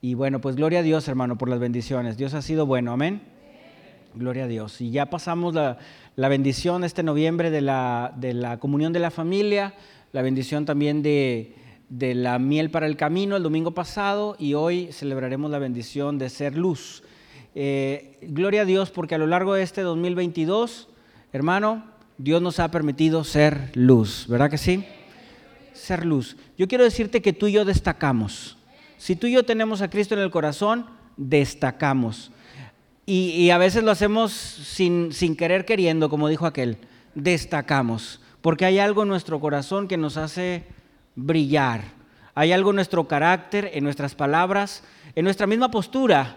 Y bueno, pues gloria a Dios, hermano, por las bendiciones. Dios ha sido bueno, amén. Gloria a Dios. Y ya pasamos la, bendición este noviembre de la, de la, comunión de la familia, la bendición también de, de la miel para el camino el domingo pasado y hoy celebraremos la bendición de ser luz. Eh, gloria a Dios porque a lo largo de este 2022, hermano, Dios nos ha permitido ser luz, ¿verdad que sí? Ser luz. Yo quiero decirte que tú y yo destacamos. Si tú y yo tenemos a Cristo en el corazón, destacamos. Y, a veces lo hacemos sin, querer queriendo, como dijo aquel, destacamos. Porque hay algo en nuestro corazón que nos hace brillar. Hay algo en nuestro carácter, en nuestras palabras, en nuestra misma postura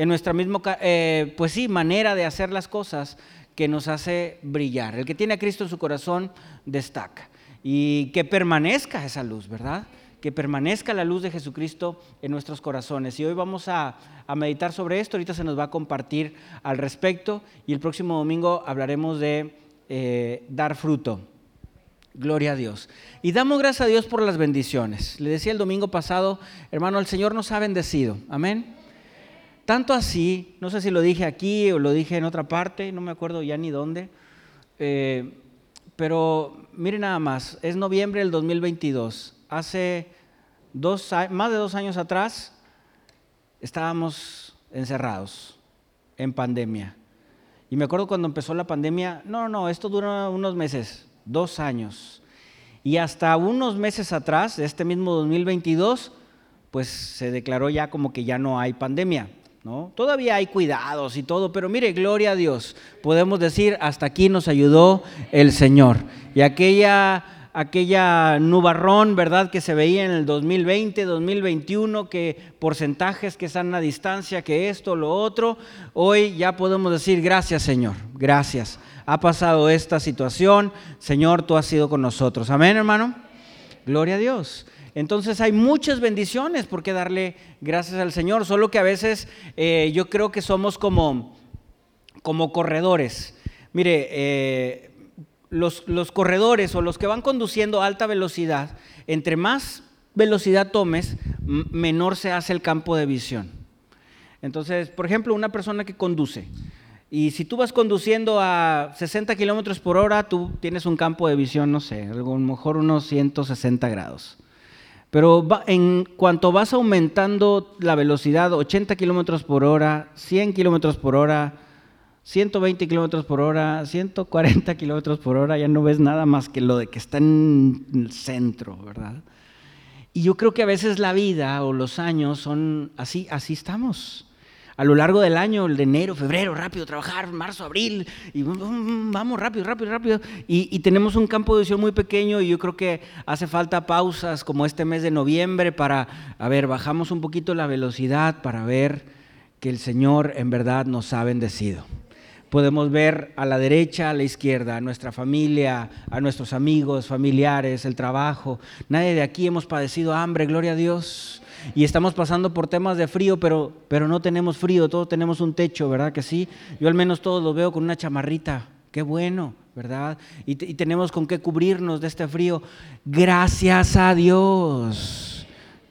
en nuestra misma, eh, pues manera de hacer las cosas que nos hace brillar. El que tiene a Cristo en su corazón destaca. Y que permanezca esa luz, ¿verdad? Que permanezca la luz de Jesucristo en nuestros corazones. Y hoy vamos a, meditar sobre esto. Ahorita se nos va a compartir al respecto. Y el próximo domingo hablaremos de eh, dar fruto. Gloria a Dios. Y damos gracias a Dios por las bendiciones. Le decía el domingo pasado, hermano, el Señor nos ha bendecido. Amén. Tanto así, no sé si lo dije aquí o lo dije en otra parte, no me acuerdo ya ni dónde, eh, pero miren nada más, es noviembre del 2022. Hace dos, más de dos años atrás estábamos encerrados en pandemia. Y me acuerdo cuando empezó la pandemia, no, no, esto duró unos meses, dos años. Y hasta unos meses atrás, este mismo 2022, pues se declaró ya como que ya no hay pandemia. ¿no? Todavía hay cuidados y todo, pero mire, gloria a Dios. Podemos decir, hasta aquí nos ayudó el Señor. Y aquella aquella nubarrón, ¿verdad?, que se veía en el 2020, 2021, que porcentajes que están a distancia, que esto, lo otro, hoy ya podemos decir, gracias Señor, gracias. Ha pasado esta situación, Señor, tú has sido con nosotros. Amén, hermano. Gloria a Dios. Entonces hay muchas bendiciones por qué darle gracias al Señor, solo que a veces eh, yo creo que somos como, como corredores. Mire, eh, los, los corredores o los que van conduciendo a alta velocidad, entre más velocidad tomes, menor se hace el campo de visión. Entonces, por ejemplo, una persona que conduce, y si tú vas conduciendo a 60 kilómetros por hora, tú tienes un campo de visión, no sé, a lo mejor unos 160 grados. Pero en cuanto vas aumentando la velocidad, 80 kilómetros por hora, 100 kilómetros por hora, 120 kilómetros por hora, 140 kilómetros por hora, ya no ves nada más que lo de que está en el centro, ¿verdad? Y yo creo que a veces la vida o los años son así, así estamos a lo largo del año, el de enero, febrero, rápido, trabajar, marzo, abril, y vamos rápido, rápido, rápido. Y, tenemos un campo de visión muy pequeño y yo creo que hace falta pausas como este mes de noviembre para, a ver, bajamos un poquito la velocidad para ver que el Señor en verdad nos ha bendecido. Podemos ver a la derecha, a la izquierda, a nuestra familia, a nuestros amigos, familiares, el trabajo. Nadie de aquí hemos padecido hambre, gloria a Dios y estamos pasando por temas de frío, pero, pero no tenemos frío, todos tenemos un techo, ¿verdad que sí? Yo al menos todos lo veo con una chamarrita, qué bueno, ¿verdad? Y, tenemos con qué cubrirnos de este frío. Gracias a Dios.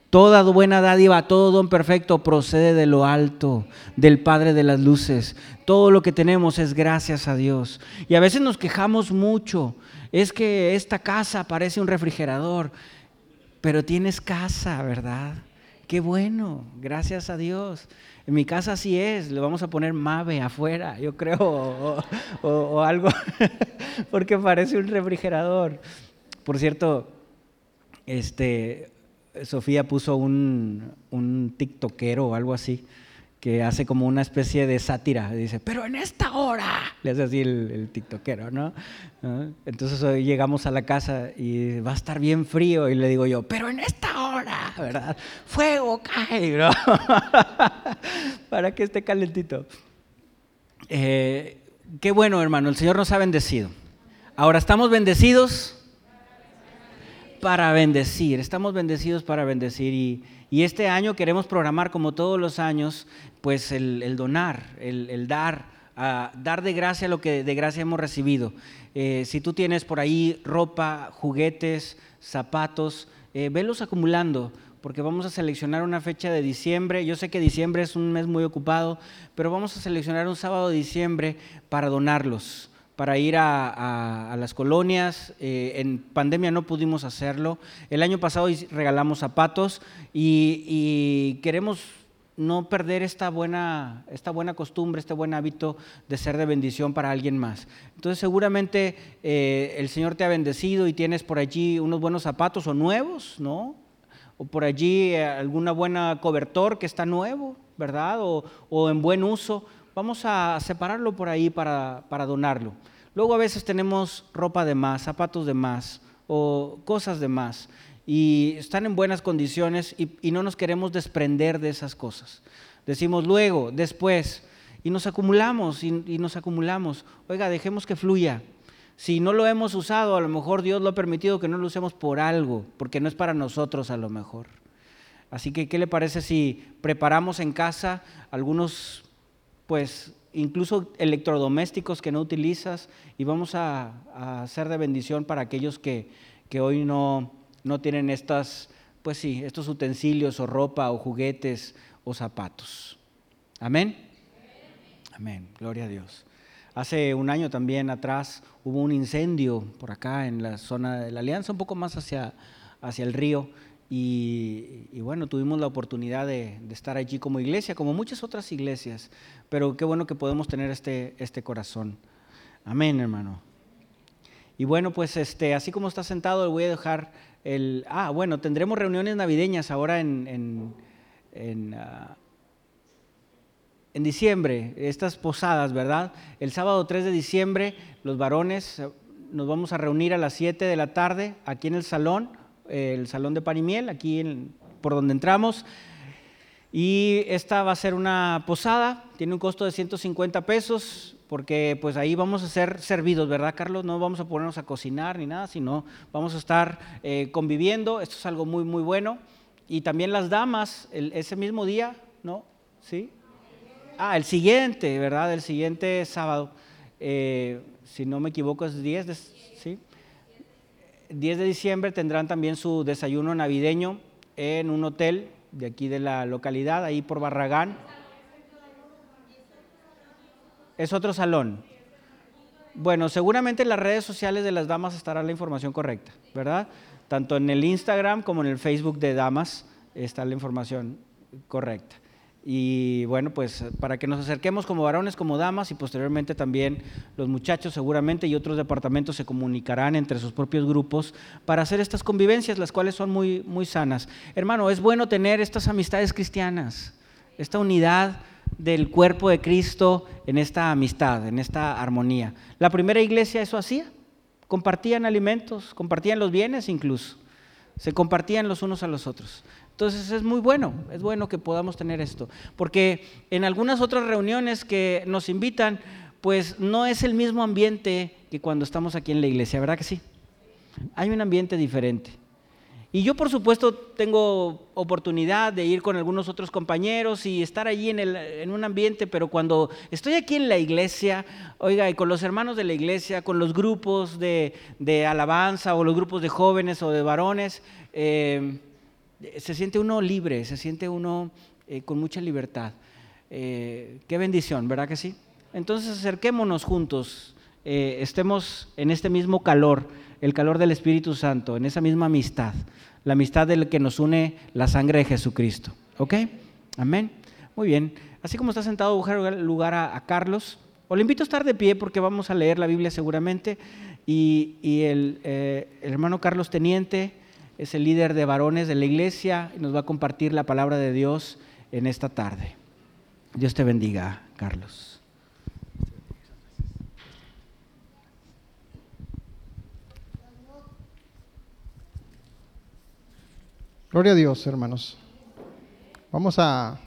Toda buena dádiva, todo don perfecto procede de lo alto, del Padre de las Luces. Todo lo que tenemos es gracias a Dios. Y a veces nos quejamos mucho. Es que esta casa parece un refrigerador, pero tienes casa, ¿verdad? Qué bueno, gracias a Dios. En mi casa sí es, le vamos a poner Mave afuera, yo creo, o, algo, porque parece un refrigerador. Por cierto, este, Sofía puso un, un TikTokero o algo así, que hace como una especie de sátira. Dice, pero en esta hora, le hace así el, tiktokero, ¿no? Entonces hoy llegamos a la casa y va a estar bien frío y le digo yo, pero en esta hora, ¿verdad? Fuego cae, ¿no? Para que esté calentito. Eh, qué bueno, hermano, el Señor nos ha bendecido. Ahora, ¿estamos bendecidos? Para bendecir, estamos bendecidos para bendecir y y este año queremos programar, como todos los años, pues el, donar, el, dar, dar de gracia lo que de gracia hemos recibido. Eh, si tú tienes por ahí ropa, juguetes, zapatos, eh, velos acumulando. porque vamos a seleccionar una fecha de diciembre. Yo sé que diciembre es un mes muy ocupado, pero vamos a seleccionar un sábado de diciembre para donarlos, para ir a, las colonias. Eh, en pandemia no pudimos hacerlo. El año pasado regalamos zapatos y queremos no perder esta buena, esta buena costumbre, este buen hábito de ser de bendición para alguien más. Entonces seguramente eh, el Señor te ha bendecido y tienes por allí unos buenos zapatos o nuevos, ¿no? O por allí eh, alguna buena cobertor que está nuevo, ¿verdad? O, en buen uso. Vamos a separarlo por ahí para, para donarlo. Luego a veces tenemos ropa de más, zapatos de más o cosas de más y están en buenas condiciones y, no nos queremos desprender de esas cosas. Decimos luego, después, y nos acumulamos y, nos acumulamos. Oiga, dejemos que fluya. Si no lo hemos usado, a lo mejor Dios lo ha permitido que no lo usemos por algo, porque no es para nosotros a lo mejor. Así que, ¿qué le parece si preparamos en casa algunos, pues, incluso electrodomésticos que no utilizas y vamos a, a ser de bendición para aquellos que, que hoy no, no tienen estas, pues sí, estos utensilios o ropa o juguetes o zapatos. Amén. Amén. Gloria a Dios. Hace un año también atrás hubo un incendio por acá en la zona de la Alianza, un poco más hacia, hacia el río. Y, bueno, tuvimos la oportunidad de, estar allí como iglesia, como muchas otras iglesias. Pero qué bueno que podemos tener este, este corazón. Amén, hermano. Y bueno, pues este, así como está sentado, le voy a dejar el, ah, bueno, tendremos reuniones navideñas ahora en, en, en, ah, en, diciembre, estas posadas, ¿verdad? El sábado 3 de diciembre, los varones eh, nos vamos a reunir a las 7 de la tarde aquí en el salón, el salón de Panimiel, aquí por donde entramos. Y esta va a ser una posada, tiene un costo de 150 pesos, porque pues ahí vamos a ser servidos, ¿verdad, Carlos? No vamos a ponernos a cocinar ni nada, sino vamos a estar eh, conviviendo. Esto es algo muy, muy bueno. Y también las damas, ese mismo día, ¿no? ¿Sí? Ah, el siguiente, ¿verdad? El siguiente sábado. Eh, si no me equivoco, es 10 de. 10 de diciembre tendrán también su desayuno navideño en un hotel de aquí de la localidad, ahí por Barragán es otro salón. Bueno, seguramente en las redes sociales de las damas estará la información correcta, ¿verdad? Tanto en el Instagram como en el Facebook de damas está la información correcta. Y bueno, pues para que nos acerquemos como varones, como damas y posteriormente también los muchachos seguramente y otros departamentos se comunicarán entre sus propios grupos para hacer estas convivencias, las cuales son muy, muy sanas. Hermano, es bueno tener estas amistades cristianas, esta unidad del cuerpo de Cristo en esta amistad, en esta armonía. La primera iglesia eso hacía, compartían alimentos, compartían los bienes incluso, se compartían los unos a los otros. Entonces es muy bueno, es bueno que podamos tener esto, porque en algunas otras reuniones que nos invitan, pues no es el mismo ambiente que cuando estamos aquí en la iglesia, ¿verdad que sí? Hay un ambiente diferente. Y yo, por supuesto, tengo oportunidad de ir con algunos otros compañeros y estar allí en, un ambiente, pero cuando estoy aquí en la iglesia, oiga, y con los hermanos de la iglesia, con los grupos de, alabanza o los grupos de jóvenes o de varones, eh, se siente uno libre, se siente uno eh, con mucha libertad. Eh, qué bendición, ¿verdad que sí? Entonces acerquémonos juntos, estemos en este mismo calor el calor del Espíritu Santo, en esa misma amistad, la amistad del que nos une la sangre de Jesucristo. ¿Ok? Amén. Muy bien. Así como está sentado, buscar lugar a, Carlos, o le invito a estar de pie porque vamos a leer la Biblia seguramente. Y, el, eh, el hermano Carlos Teniente es el líder de varones de la iglesia y nos va a compartir la palabra de Dios en esta tarde. Dios te bendiga, Carlos. Gloria a Dios, hermanos. Vamos a,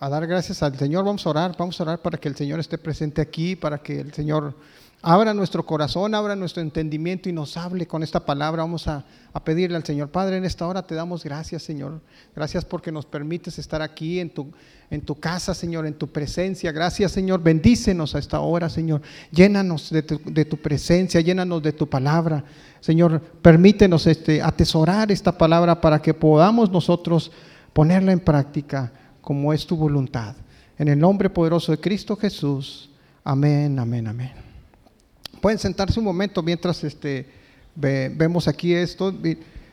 dar gracias al Señor, vamos a orar, vamos a orar para que el Señor esté presente aquí, para que el Señor abra nuestro corazón, abra nuestro entendimiento y nos hable con esta palabra. Vamos a, a, pedirle al Señor. Padre, en esta hora te damos gracias, Señor. Gracias porque nos permites estar aquí en tu, en tu casa, Señor, en tu presencia. Gracias, Señor. Bendícenos a esta hora, Señor. Llénanos de tu, de tu presencia, llénanos de tu palabra. Señor, permítenos este, atesorar esta palabra para que podamos nosotros ponerla en práctica como es tu voluntad. En el nombre poderoso de Cristo Jesús. Amén, amén, amén. Pueden sentarse un momento mientras este, ve, vemos aquí esto.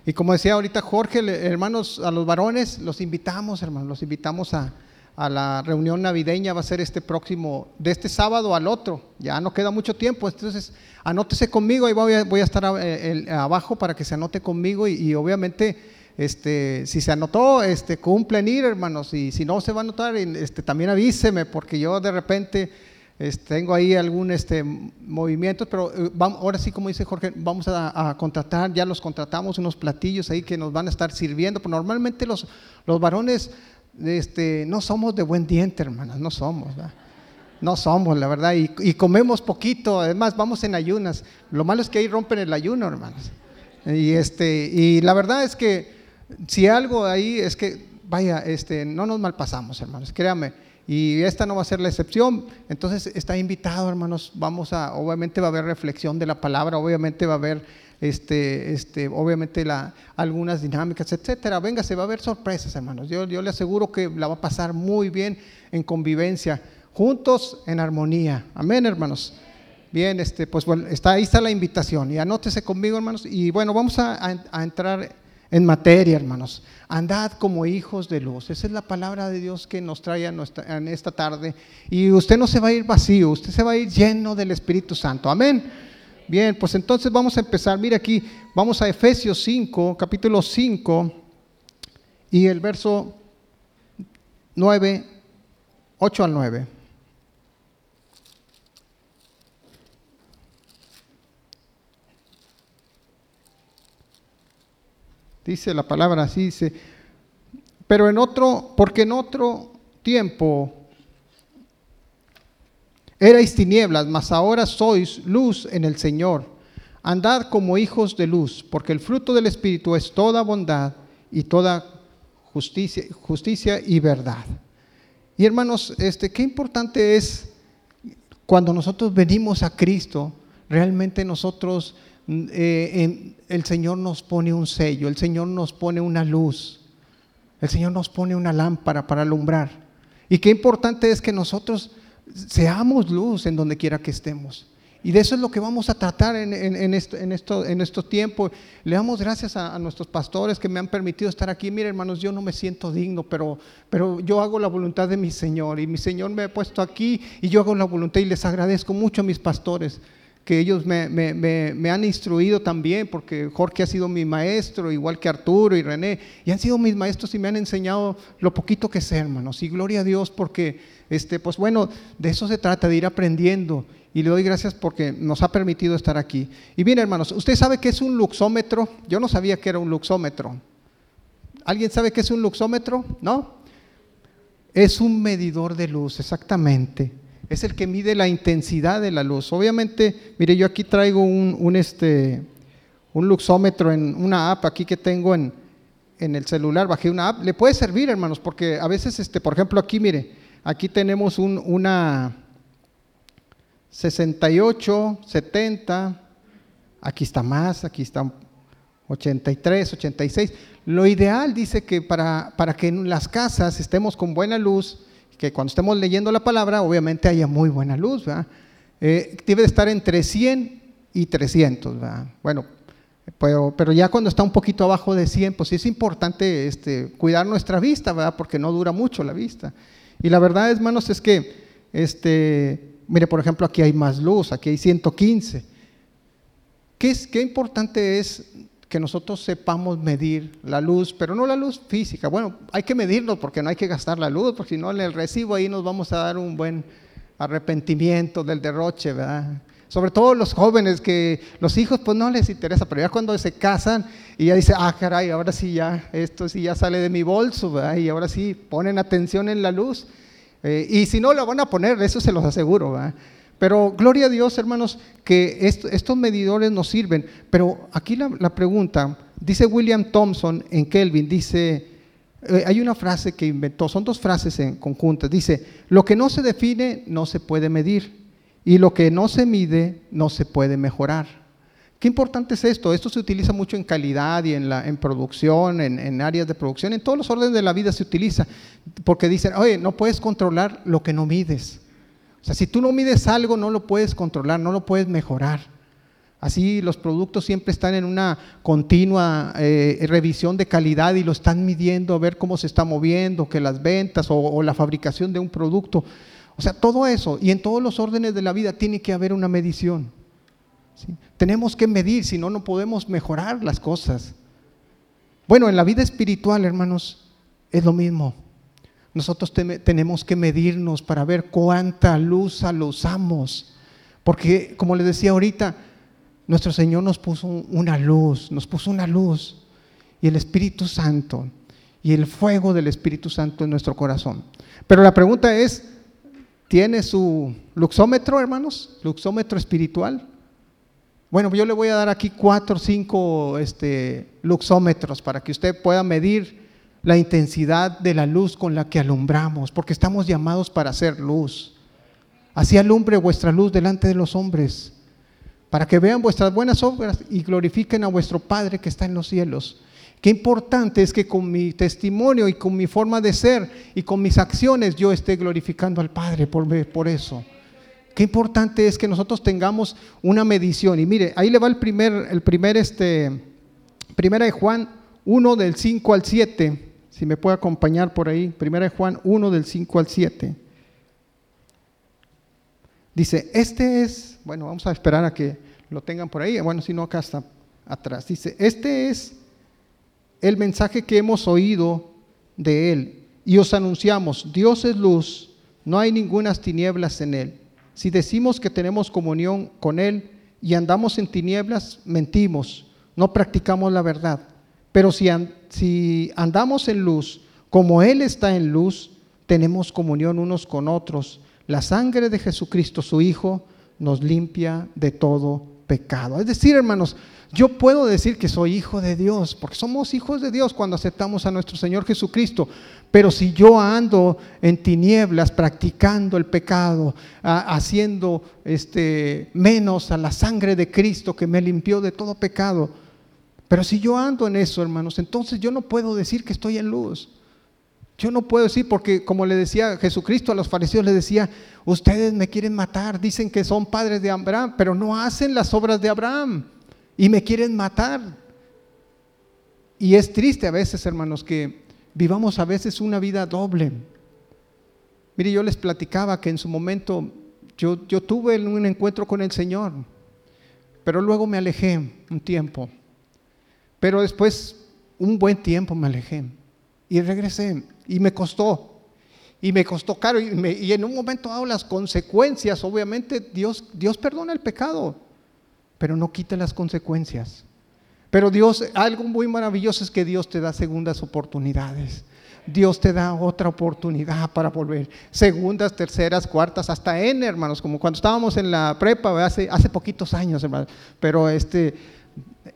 Y, como decía ahorita Jorge, hermanos, a los varones los invitamos, hermanos, los invitamos a, a la reunión navideña va a ser este próximo, de este sábado al otro, ya no queda mucho tiempo, entonces anótese conmigo, ahí voy a, estar abajo para que se anote conmigo y, y, obviamente este, si se anotó, este, cumplen ir hermanos, y si no se va a anotar, este, también avíseme, porque yo de repente tengo ahí algún este, movimiento, pero eh, ahora sí, como dice Jorge, vamos a, contratar, ya los contratamos unos platillos ahí que nos van a estar sirviendo, pero normalmente los, los varones este, no somos de buen diente, hermanas, no somos. No somos, la verdad, y, y, comemos poquito, además vamos en ayunas. Lo malo es que ahí rompen el ayuno, hermanos. Y, este, y la verdad es que si algo ahí es que, vaya, este, no nos malpasamos, hermanos, créame. Y esta no va a ser la excepción. Entonces está invitado, hermanos. Vamos a, obviamente va a haber reflexión de la palabra, obviamente va a haber este, este, obviamente la, algunas dinámicas, etcétera. Venga, se va a ver sorpresas, hermanos. Yo, yo le aseguro que la va a pasar muy bien en convivencia, juntos en armonía. Amén, hermanos. Bien, este, pues bueno, está, ahí está la invitación. Y anótese conmigo, hermanos. Y bueno, vamos a, a entrar en materia, hermanos. Andad como hijos de luz. Esa es la palabra de Dios que nos trae en esta tarde. Y usted no se va a ir vacío, usted se va a ir lleno del Espíritu Santo. Amén. Bien, pues entonces vamos a empezar. Mira aquí, vamos a Efesios 5, capítulo 5, y el verso 9, 8 al 9. Dice la palabra así, dice, pero en otro, porque en otro tiempo Erais tinieblas, mas ahora sois luz en el Señor. Andad como hijos de luz, porque el fruto del Espíritu es toda bondad y toda justicia, justicia y verdad. Y hermanos, este, qué importante es cuando nosotros venimos a Cristo, realmente nosotros, eh, el Señor nos pone un sello, el Señor nos pone una luz, el Señor nos pone una lámpara para alumbrar. Y qué importante es que nosotros seamos luz en donde quiera que estemos. Y de eso es lo que vamos a tratar en, en, en, esto, en, esto, en estos tiempos. Le damos gracias a, a, nuestros pastores que me han permitido estar aquí. Mire, hermanos, yo no me siento digno, pero, pero yo hago la voluntad de mi Señor. Y mi Señor me ha puesto aquí y yo hago la voluntad y les agradezco mucho a mis pastores que ellos me, han instruido también, porque Jorge ha sido mi maestro, igual que Arturo y René, y han sido mis maestros y me han enseñado lo poquito que sé, hermanos. Y gloria a Dios porque, este, pues bueno, de eso se trata, de ir aprendiendo. Y le doy gracias porque nos ha permitido estar aquí. Y bien, hermanos, ¿usted sabe qué es un luxómetro? Yo no sabía que era un luxómetro. ¿Alguien sabe qué es un luxómetro? ¿No? Es un medidor de luz, exactamente es el que mide la intensidad de la luz. Obviamente, mire, yo aquí traigo un, un, este, un luxómetro en una app aquí que tengo en, en, el celular, bajé una app. Le puede servir, hermanos, porque a veces, este, por ejemplo, aquí, mire, aquí tenemos un, una 68, 70, aquí está más, aquí está 83, 86. Lo ideal dice que para, para que en las casas estemos con buena luz, que cuando estemos leyendo la palabra, obviamente haya muy buena luz, eh, debe de estar entre 100 y 300, ¿verdad? Bueno, pero, pero, ya cuando está un poquito abajo de 100, pues sí es importante este, cuidar nuestra vista, ¿verdad? Porque no dura mucho la vista. Y la verdad, hermanos, es que, este, mire, por ejemplo, aquí hay más luz, aquí hay 115. ¿Qué, es, qué importante es que nosotros sepamos medir la luz, pero no la luz física. Bueno, hay que medirlo porque no hay que gastar la luz, porque si no en el recibo ahí nos vamos a dar un buen arrepentimiento del derroche, ¿verdad? Sobre todo los jóvenes que los hijos pues no les interesa, pero ya cuando se casan y ya dice, ah, caray, ahora sí ya, esto sí ya sale de mi bolso, ¿verdad? Y ahora sí ponen atención en la luz. Eh, y si no, lo van a poner, eso se los aseguro, ¿verdad? Pero gloria a Dios, hermanos, que estos medidores nos sirven. Pero aquí la, pregunta, dice William Thompson en Kelvin, dice, eh, hay una frase que inventó, son dos frases en conjuntas. Dice, lo que no se define no se puede medir y lo que no se mide no se puede mejorar. Qué importante es esto. Esto se utiliza mucho en calidad y en, la, producción, en, en, áreas de producción, en todos los órdenes de la vida se utiliza. Porque dicen, oye, no puedes controlar lo que no mides. O sea, si tú no mides algo, no lo puedes controlar, no lo puedes mejorar. Así los productos siempre están en una continua eh, revisión de calidad y lo están midiendo a ver cómo se está moviendo, que las ventas o, la fabricación de un producto. O sea, todo eso. Y en todos los órdenes de la vida tiene que haber una medición. Tenemos que medir, si no, no podemos mejorar las cosas. Bueno, en la vida espiritual, hermanos, es lo mismo. Nosotros tenemos que medirnos para ver cuánta luz lo usamos. Porque, como les decía ahorita, nuestro Señor nos puso una luz, nos puso una luz y el Espíritu Santo y el fuego del Espíritu Santo en nuestro corazón. Pero la pregunta es, ¿tiene su luxómetro, hermanos? ¿Luxómetro espiritual? Bueno, yo le voy a dar aquí cuatro o cinco este, luxómetros para que usted pueda medir la intensidad de la luz con la que alumbramos, porque estamos llamados para hacer luz. Así alumbre vuestra luz delante de los hombres para que vean vuestras buenas obras y glorifiquen a vuestro Padre que está en los cielos. Qué importante es que con mi testimonio y con mi forma de ser y con mis acciones yo esté glorificando al Padre por, por eso. Qué importante es que nosotros tengamos una medición. Y mire, ahí le va el primer, el primer, este, primera de Juan 1 del 5 al 7. Si me puede acompañar por ahí. Primera de Juan 1 del 5 al 7. Dice, este es, bueno, vamos a esperar a que lo tengan por ahí, bueno, si no, acá está atrás. Dice, este es el mensaje que hemos oído de Él y os anunciamos, Dios es luz, no hay ninguna tinieblas en Él. Si decimos que tenemos comunión con Él y andamos en tinieblas, mentimos, no practicamos la verdad. Pero si, andamos en luz, como Él está en luz, tenemos comunión unos con otros la sangre de Jesucristo, su Hijo, nos limpia de todo pecado. Es decir, hermanos, yo puedo decir que soy hijo de Dios, porque somos hijos de Dios cuando aceptamos a nuestro Señor Jesucristo. Pero si yo ando en tinieblas practicando el pecado, haciendo este, menos a la sangre de Cristo que me limpió de todo pecado, pero si yo ando en eso, hermanos, entonces yo no puedo decir que estoy en luz. Yo no puedo decir, porque como le decía Jesucristo a los fariseos, le decía, ustedes me quieren matar, dicen que son padres de Abraham, pero no hacen las obras de Abraham y me quieren matar. Y es triste a veces, hermanos, que vivamos a veces una vida doble. Mire, yo les platicaba que en su momento yo, yo tuve un encuentro con el Señor, pero luego me alejé un tiempo. Pero después, un buen tiempo me alejé y regresé. Y me costó. Y me costó caro. Y, en un momento dado las consecuencias, obviamente Dios, Dios perdona el pecado, pero no quita las consecuencias. Pero Dios, algo muy maravilloso es que Dios te da segundas oportunidades. Dios te da otra oportunidad para volver. Segundas, terceras, cuartas, hasta N, hermanos, como cuando estábamos en la prepa hace, hace poquitos años, hermanos. Pero este,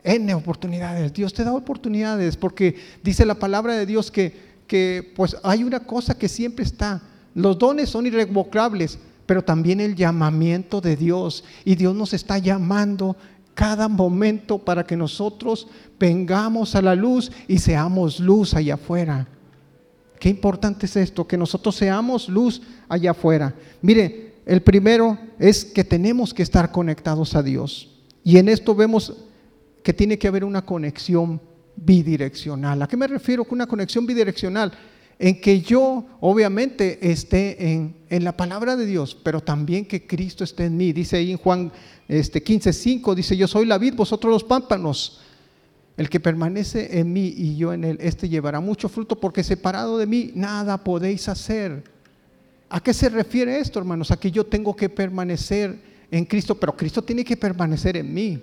N oportunidades. Dios te da oportunidades porque dice la palabra de Dios que que pues hay una cosa que siempre está. Los dones son irrevocables, pero también el llamamiento de Dios. Y Dios nos está llamando cada momento para que nosotros vengamos a la luz y seamos luz allá afuera. Qué importante es esto, que nosotros seamos luz allá afuera. Mire, el primero es que tenemos que estar conectados a Dios. Y en esto vemos que tiene que haber una conexión bidireccional. ¿A qué me refiero con una conexión bidireccional? En que yo obviamente esté en, en, la palabra de Dios, pero también que Cristo esté en mí. Dice ahí en Juan este, 15, dice, yo soy la vid, vosotros los pámpanos. El que permanece en mí y yo en él, este llevará mucho fruto, porque separado de mí nada podéis hacer. ¿A qué se refiere esto, hermanos? A que yo tengo que permanecer en Cristo, pero Cristo tiene que permanecer en mí.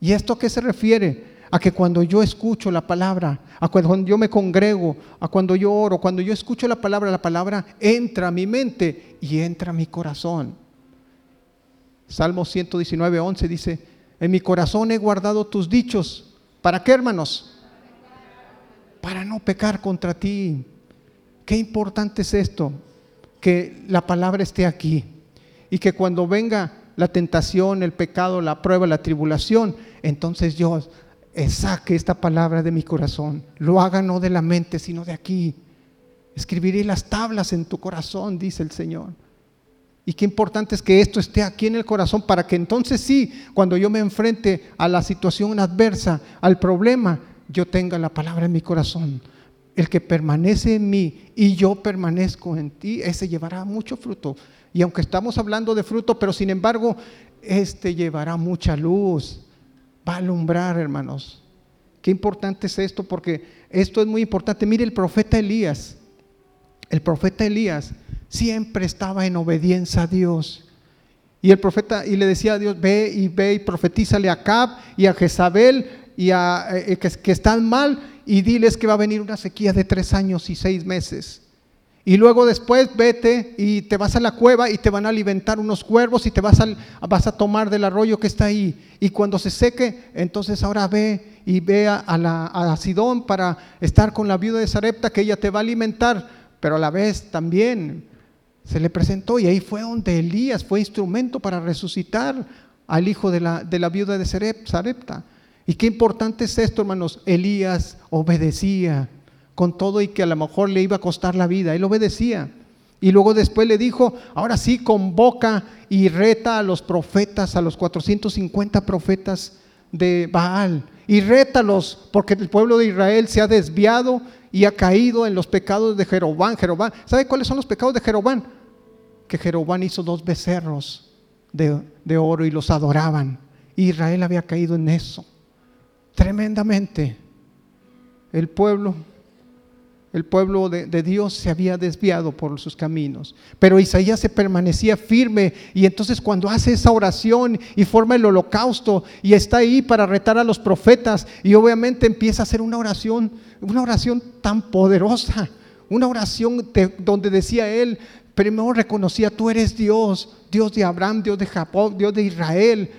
¿Y esto a qué se refiere? a que cuando yo escucho la palabra, a cuando yo me congrego, a cuando yo oro, cuando yo escucho la palabra, la palabra entra a mi mente y entra a mi corazón. Salmo 119, 11 dice, en mi corazón he guardado tus dichos. ¿Para qué, hermanos? Para no pecar contra ti. Qué importante es esto, que la palabra esté aquí y que cuando venga la tentación, el pecado, la prueba, la tribulación, entonces yo saque esta palabra de mi corazón. Lo haga no de la mente, sino de aquí. Escribiré las tablas en tu corazón, dice el Señor. Y qué importante es que esto esté aquí en el corazón para que entonces sí, cuando yo me enfrente a la situación adversa, al problema, yo tenga la palabra en mi corazón. El que permanece en mí y yo permanezco en ti, ese llevará mucho fruto. Y aunque estamos hablando de fruto, pero sin embargo, este llevará mucha luz, va a alumbrar, hermanos. Qué importante es esto, porque esto es muy importante. Mire el profeta Elías. El profeta Elías siempre estaba en obediencia a Dios. Y el profeta, y le decía a Dios, ve y ve y profetízale a Cab y a Jezabel y a eh, que, están mal y diles que va a venir una sequía de tres años y seis meses. Y luego después vete y te vas a la cueva y te van a alimentar unos cuervos y te vas a, vas a tomar del arroyo que está ahí. Y cuando se seque, entonces ahora ve y ve a, la, a Sidón para estar con la viuda de Sarepta, que ella te va a alimentar, pero a la vez también se le presentó y ahí fue donde Elías fue instrumento para resucitar al hijo de la, de la viuda de Sarepta. Y qué importante es esto, hermanos. Elías obedecía con todo y que a lo mejor le iba a costar la vida. Él obedecía. Y luego después le dijo, ahora sí convoca y reta a los profetas, a los 450 profetas de Baal. Y rétalos, porque el pueblo de Israel se ha desviado y ha caído en los pecados de Jerobán. Jerobán, ¿sabe cuáles son los pecados de Jerobán? Que Jerobán hizo dos becerros de, de oro y los adoraban. Israel había caído en eso. Tremendamente. El pueblo el pueblo de, Dios se había desviado por sus caminos. Pero Isaías se permanecía firme y entonces cuando hace esa oración y forma el holocausto y está ahí para retar a los profetas y obviamente empieza a hacer una oración, una oración tan poderosa, una oración donde decía él, primero reconocía, tú eres Dios, Dios de Abraham, Dios de Jacob, Dios de Israel.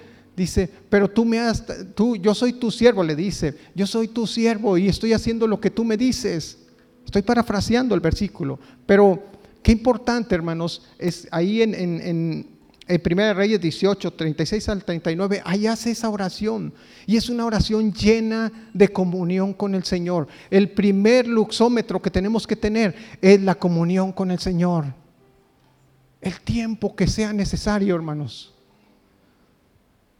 Dice, pero tú me has, tú, yo soy tu siervo, le dice, yo soy tu siervo y estoy haciendo lo que tú me dices. Estoy parafraseando el versículo, pero qué importante, hermanos, es ahí en, en, en, en 1 Reyes 18, 36 al 39, ahí hace esa oración. Y es una oración llena de comunión con el Señor. El primer luxómetro que tenemos que tener es la comunión con el Señor. El tiempo que sea necesario, hermanos.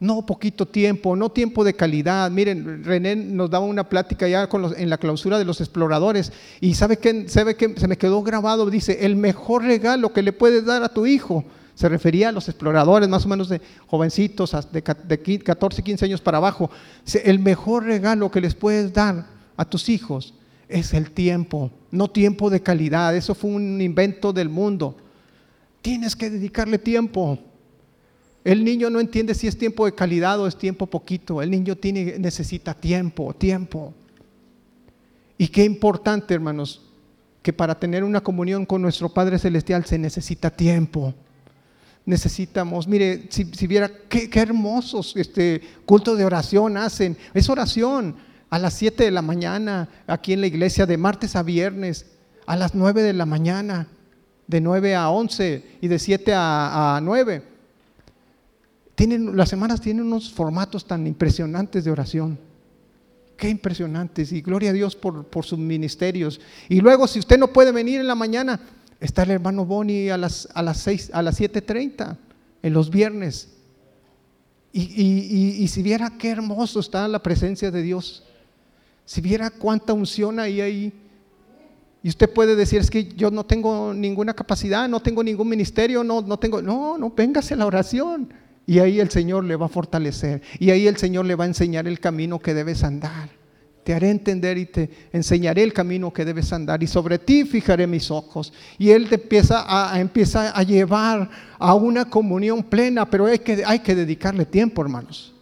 No poquito tiempo, no tiempo de calidad. Miren, René nos daba una plática ya en la clausura de los exploradores y sabe que, sabe que se me quedó grabado, dice, el mejor regalo que le puedes dar a tu hijo. Se refería a los exploradores, más o menos de jovencitos, de 14, 15 años para abajo. El mejor regalo que les puedes dar a tus hijos es el tiempo, no tiempo de calidad. Eso fue un invento del mundo. Tienes que dedicarle tiempo. El niño no entiende si es tiempo de calidad o es tiempo poquito. El niño tiene, necesita tiempo, tiempo. Y qué importante, hermanos, que para tener una comunión con nuestro Padre Celestial se necesita tiempo. Necesitamos, mire, si, viera qué, hermosos este culto de oración hacen. Es oración a las 7 de la mañana aquí en la iglesia, de martes a viernes, a las 9 de la mañana, de 9 a 11 y de 7 a, a 9 las semanas tienen unos formatos tan impresionantes de oración. Qué impresionantes. Y gloria a Dios por, sus ministerios. Y luego, si usted no puede venir en la mañana, está el hermano Boni a las, a las, 6, a las 7.30, en los viernes. Y, y, si viera qué hermoso está la presencia de Dios. Si viera cuánta unción hay ahí. Y usted puede decir, es que yo no tengo ninguna capacidad, no tengo ningún ministerio, no, no tengo, no, no, véngase a la oración. Y ahí el Señor le va a fortalecer. Y ahí el Señor le va a enseñar el camino que debes andar. Te haré entender y te enseñaré el camino que debes andar. Y sobre ti fijaré mis ojos. Y Él te empieza a, empieza a llevar a una comunión plena. Pero hay que, hay que dedicarle tiempo, hermanos.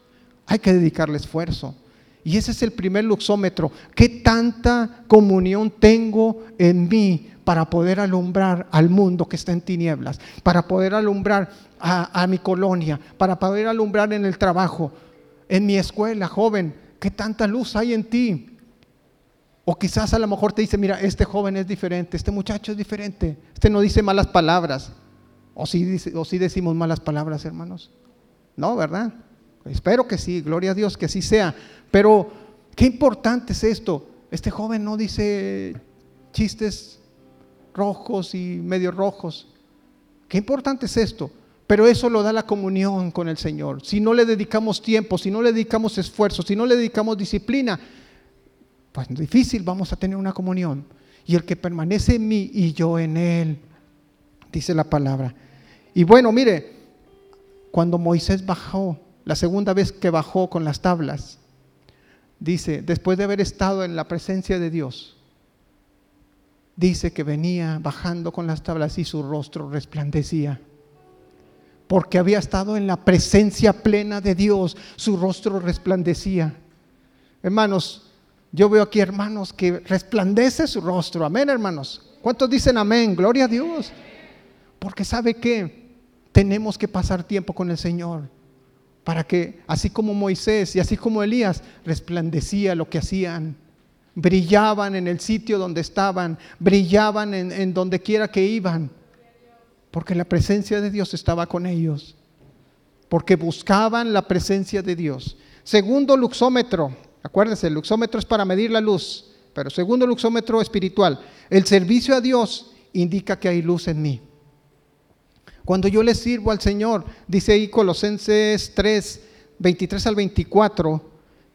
Hay que dedicarle esfuerzo. Y ese es el primer luxómetro. ¿Qué tanta comunión tengo en mí para poder alumbrar al mundo que está en tinieblas? Para poder alumbrar a, mi colonia, para poder alumbrar en el trabajo, en mi escuela, joven. ¿Qué tanta luz hay en ti? O quizás a lo mejor te dice, mira, este joven es diferente, este muchacho es diferente, este no dice malas palabras. O si, dice, o si decimos malas palabras, hermanos. No, ¿verdad? Espero que sí, gloria a Dios, que así sea. Pero, qué importante es esto. Este joven no dice chistes rojos y medio rojos. Qué importante es esto. Pero eso lo da la comunión con el Señor. Si no le dedicamos tiempo, si no le dedicamos esfuerzo, si no le dedicamos disciplina, pues difícil vamos a tener una comunión. Y el que permanece en mí y yo en él, dice la palabra. Y bueno, mire, cuando Moisés bajó, la segunda vez que bajó con las tablas, dice, después de haber estado en la presencia de Dios, dice que venía bajando con las tablas y su rostro resplandecía. Porque había estado en la presencia plena de Dios, su rostro resplandecía. Hermanos, yo veo aquí hermanos que resplandece su rostro. Amén, hermanos. ¿Cuántos dicen amén? Gloria a Dios. Porque sabe que tenemos que pasar tiempo con el Señor para que así como Moisés y así como Elías resplandecía lo que hacían, brillaban en el sitio donde estaban, brillaban en, donde quiera que iban, porque la presencia de Dios estaba con ellos, porque buscaban la presencia de Dios. Segundo luxómetro, acuérdense, el luxómetro es para medir la luz, pero segundo luxómetro espiritual, el servicio a Dios indica que hay luz en mí. Cuando yo le sirvo al Señor, dice ahí Colosenses 3, 23 al 24,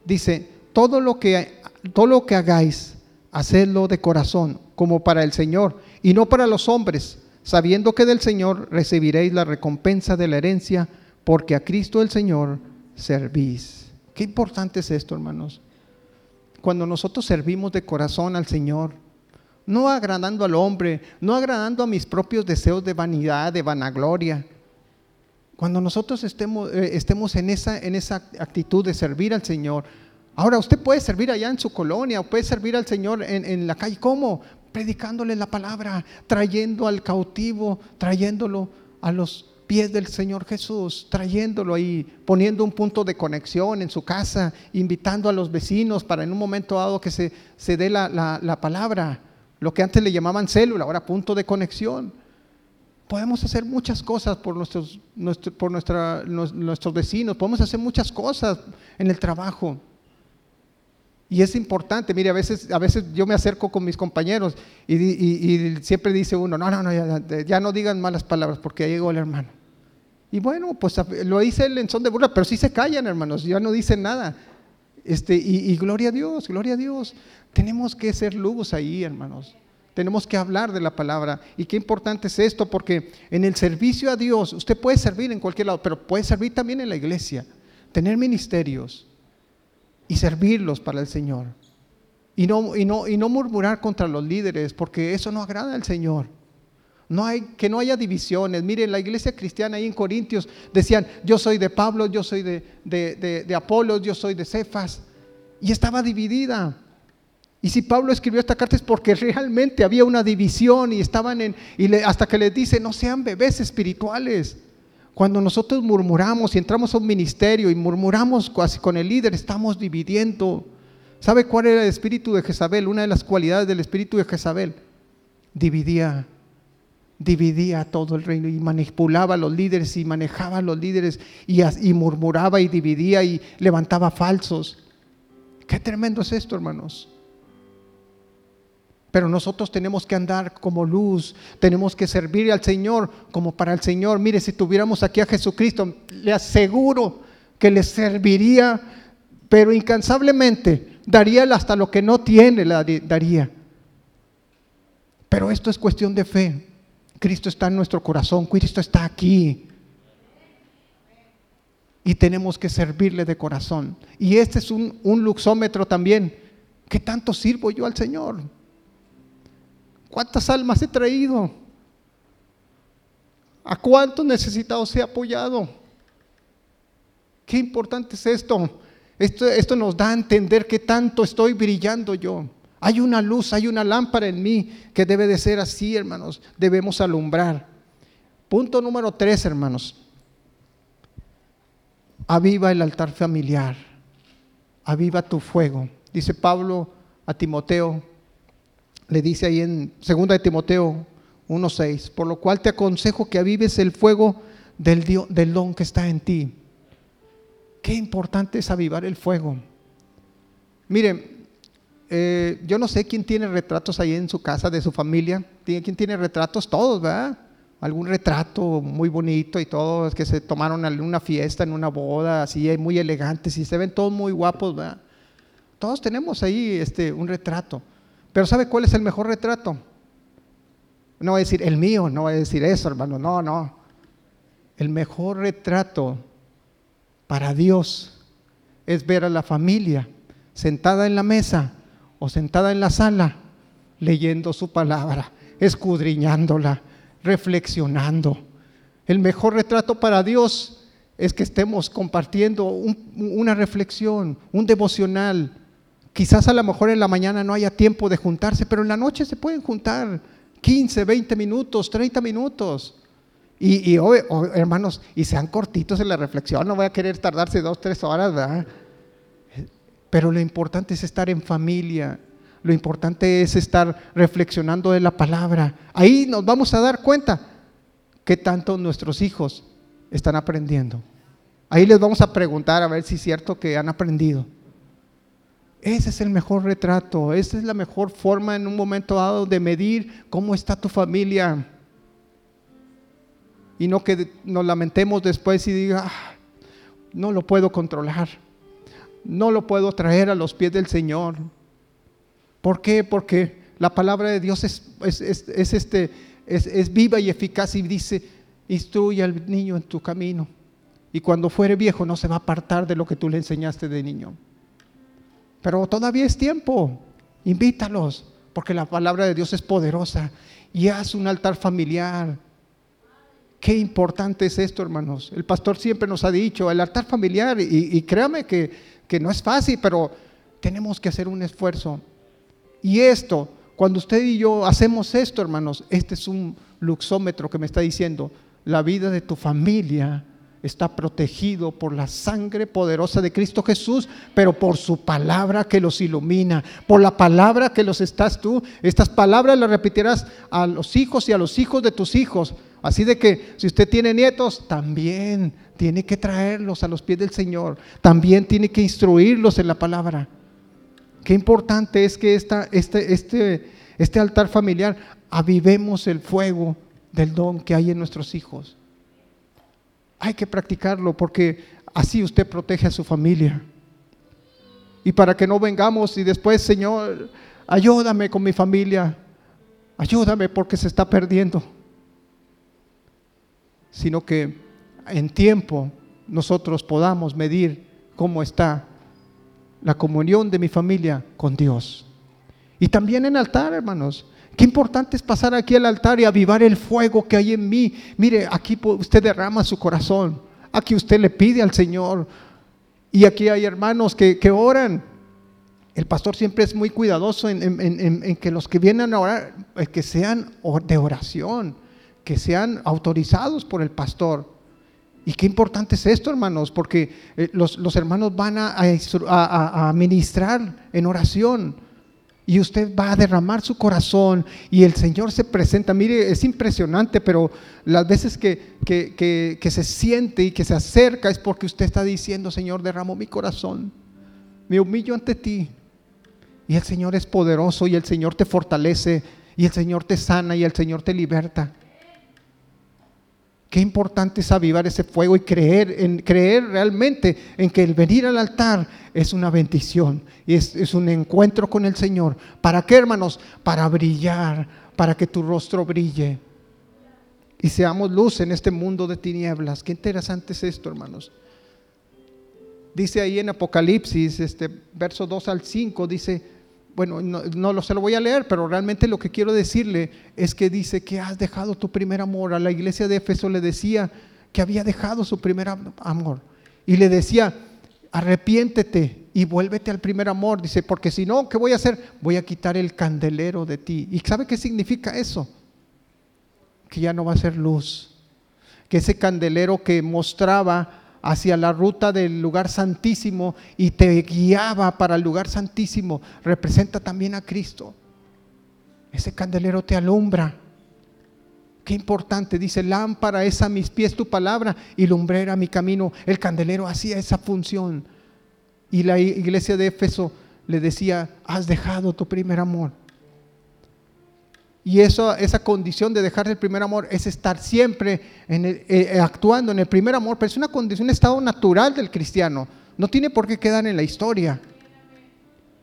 dice, todo lo que, todo lo que hagáis, hacedlo de corazón, como para el Señor, y no para los hombres, sabiendo que del Señor recibiréis la recompensa de la herencia, porque a Cristo el Señor servís. Qué importante es esto, hermanos. Cuando nosotros servimos de corazón al Señor, no agradando al hombre, no agradando a mis propios deseos de vanidad, de vanagloria. Cuando nosotros estemos, eh, estemos en, esa, en esa actitud de servir al Señor, ahora usted puede servir allá en su colonia, puede servir al Señor en, en la calle, ¿cómo? Predicándole la palabra, trayendo al cautivo, trayéndolo a los pies del Señor Jesús, trayéndolo ahí, poniendo un punto de conexión en su casa, invitando a los vecinos para en un momento dado que se, se dé la, la, la palabra lo que antes le llamaban célula, ahora punto de conexión. Podemos hacer muchas cosas por, nuestros, por nuestra, nuestros vecinos, podemos hacer muchas cosas en el trabajo. Y es importante, mire, a veces, a veces yo me acerco con mis compañeros y, siempre dice uno, no, no, no, ya, no digan malas palabras porque ahí llegó el hermano. Y bueno, pues lo dice él en son de burla, pero sí se callan, hermanos, ya no dicen nada. Este, y, gloria a Dios, gloria a Dios. Tenemos que ser luz ahí, hermanos. Tenemos que hablar de la palabra. Y qué importante es esto, porque en el servicio a Dios, usted puede servir en cualquier lado, pero puede servir también en la iglesia, tener ministerios y servirlos para el Señor. Y no, y no, y no murmurar contra los líderes, porque eso no agrada al Señor. No hay, que no haya divisiones. Miren, la iglesia cristiana ahí en Corintios decían, yo soy de Pablo, yo soy de, de, de, de yo soy de Cefas. Y estaba dividida. Y si Pablo escribió esta carta es porque realmente había una división y estaban en, y hasta que les dice, no sean bebés espirituales. Cuando nosotros murmuramos y entramos a un ministerio y murmuramos con el líder, estamos dividiendo. ¿Sabe cuál era el espíritu de Jezabel? Una de las cualidades del espíritu de Jezabel. Dividía, dividía todo el reino y manipulaba a los líderes y manejaba a los líderes y, y murmuraba y dividía y levantaba falsos. Qué tremendo es esto, hermanos. Pero nosotros tenemos que andar como luz, tenemos que servir al Señor como para el Señor. Mire, si tuviéramos aquí a Jesucristo, le aseguro que le serviría, pero incansablemente, daría hasta lo que no tiene, la daría. Pero esto es cuestión de fe. Cristo está en nuestro corazón, Cristo está aquí. Y tenemos que servirle de corazón. Y este es un, un luxómetro también. ¿Qué tanto sirvo yo al Señor? ¿Cuántas almas he traído? ¿A cuántos necesitados he apoyado? Qué importante es esto. Esto, esto nos da a entender que tanto estoy brillando yo. Hay una luz, hay una lámpara en mí que debe de ser así, hermanos. Debemos alumbrar. Punto número tres, hermanos. Aviva el altar familiar. Aviva tu fuego. Dice Pablo a Timoteo, le dice ahí en 2 de Timoteo 1.6, por lo cual te aconsejo que avives el fuego del, del don que está en ti. Qué importante es avivar el fuego. Miren, eh, yo no sé quién tiene retratos ahí en su casa, de su familia. ¿Quién tiene retratos? Todos, ¿verdad? Algún retrato muy bonito y todos que se tomaron en una fiesta, en una boda, así muy elegantes y se ven todos muy guapos, ¿verdad? Todos tenemos ahí este, un retrato. Pero ¿sabe cuál es el mejor retrato? No voy a decir el mío, no voy a decir eso, hermano, no, no. El mejor retrato para Dios es ver a la familia sentada en la mesa o sentada en la sala leyendo su palabra, escudriñándola, reflexionando. El mejor retrato para Dios es que estemos compartiendo una reflexión, un devocional. Quizás a lo mejor en la mañana no haya tiempo de juntarse, pero en la noche se pueden juntar 15, 20 minutos, 30 minutos. Y, hermanos, y sean cortitos en la reflexión, no voy a querer tardarse dos, tres horas. Pero lo importante es estar en familia, lo importante es estar reflexionando de la palabra. Ahí nos vamos a dar cuenta que tanto nuestros hijos están aprendiendo. Ahí les vamos a preguntar a ver si es cierto que han aprendido. Ese es el mejor retrato, esa es la mejor forma en un momento dado de medir cómo está tu familia. Y no que nos lamentemos después y diga, ah, no lo puedo controlar, no lo puedo traer a los pies del Señor. ¿Por qué? Porque la palabra de Dios es, este, es viva y eficaz y dice, instruye al niño en tu camino. Y cuando fuere viejo no se va a apartar de lo que tú le enseñaste de niño. Pero todavía es tiempo. Invítalos, porque la palabra de Dios es poderosa. Y haz un altar familiar. Qué importante es esto, hermanos. El pastor siempre nos ha dicho, el altar familiar, y, créame que, que no es fácil, pero tenemos que hacer un esfuerzo. Y esto, cuando usted y yo hacemos esto, hermanos, este es un luxómetro que me está diciendo, la vida de tu familia está protegido por la sangre poderosa de Cristo Jesús, pero por su palabra que los ilumina, por la palabra que los estás tú. Estas palabras las repetirás a los hijos y a los hijos de tus hijos. Así de que si usted tiene nietos, también tiene que traerlos a los pies del Señor, también tiene que instruirlos en la palabra. Qué importante es que esta, este, este, este altar familiar avivemos el fuego del don que hay en nuestros hijos. Hay que practicarlo porque así usted protege a su familia. Y para que no vengamos y después, Señor, ayúdame con mi familia, ayúdame porque se está perdiendo. Sino que en tiempo nosotros podamos medir cómo está la comunión de mi familia con Dios. Y también en altar, hermanos. Qué importante es pasar aquí al altar y avivar el fuego que hay en mí. Mire, aquí usted derrama su corazón. Aquí usted le pide al Señor. Y aquí hay hermanos que, oran. El pastor siempre es muy cuidadoso en, que los que vienen a orar, eh, que sean de oración, que sean autorizados por el pastor. Y qué importante es esto, hermanos, porque eh, los, hermanos van a, a, a ministrar en oración y usted va a derramar su corazón y el Señor se presenta. Mire, es impresionante, pero las veces que, que, se siente y que se acerca es porque usted está diciendo, Señor, derramo mi corazón, me humillo ante ti. Y el Señor es poderoso y el Señor te fortalece y el Señor te sana y el Señor te liberta. Qué importante es avivar ese fuego y creer, en, creer realmente en que el venir al altar es una bendición y es, un encuentro con el Señor. ¿Para qué, hermanos? Para brillar, para que tu rostro brille y seamos luz en este mundo de tinieblas. Qué interesante es esto, hermanos. Dice ahí en Apocalipsis, este verso 2 al 5, dice, bueno, no, lo, se lo voy a leer, pero realmente lo que quiero decirle es que dice que has dejado tu primer amor. A la iglesia de Éfeso le decía que había dejado su primer amor. Y le decía, arrepiéntete y vuélvete al primer amor. Dice, porque si no, ¿qué voy a hacer? Voy a quitar el candelero de ti. ¿Y sabe qué significa eso? Que ya no va a ser luz. Que ese candelero que mostraba hacia la ruta del lugar santísimo y te guiaba para el lugar santísimo, representa también a Cristo. Ese candelero te alumbra. Qué importante, dice, lámpara es a mis pies tu palabra y lumbrera mi camino. El candelero hacía esa función. Y la iglesia de Éfeso le decía, has dejado tu primer amor. Y eso, esa condición de dejar el primer amor es estar siempre eh, eh, actuando en el primer amor, pero es una condición, un estado natural del cristiano. No tiene por qué quedar en la historia.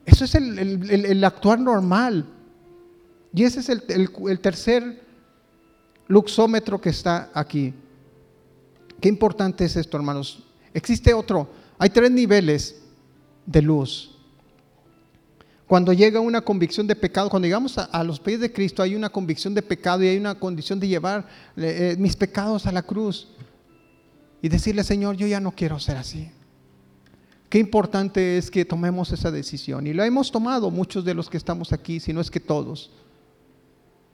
Eso es el, actuar normal. Y ese es el tercer luxómetro que está aquí. Qué importante es esto, hermanos. Existe otro. Hay tres niveles de luz. Cuando llega una convicción de pecado, cuando llegamos a, los pies de Cristo, hay una convicción de pecado y hay una condición de llevar eh, mis pecados a la cruz y decirle, Señor, yo ya no quiero ser así. Qué importante es que tomemos esa decisión. Y lo hemos tomado muchos de los que estamos aquí, si no es que todos.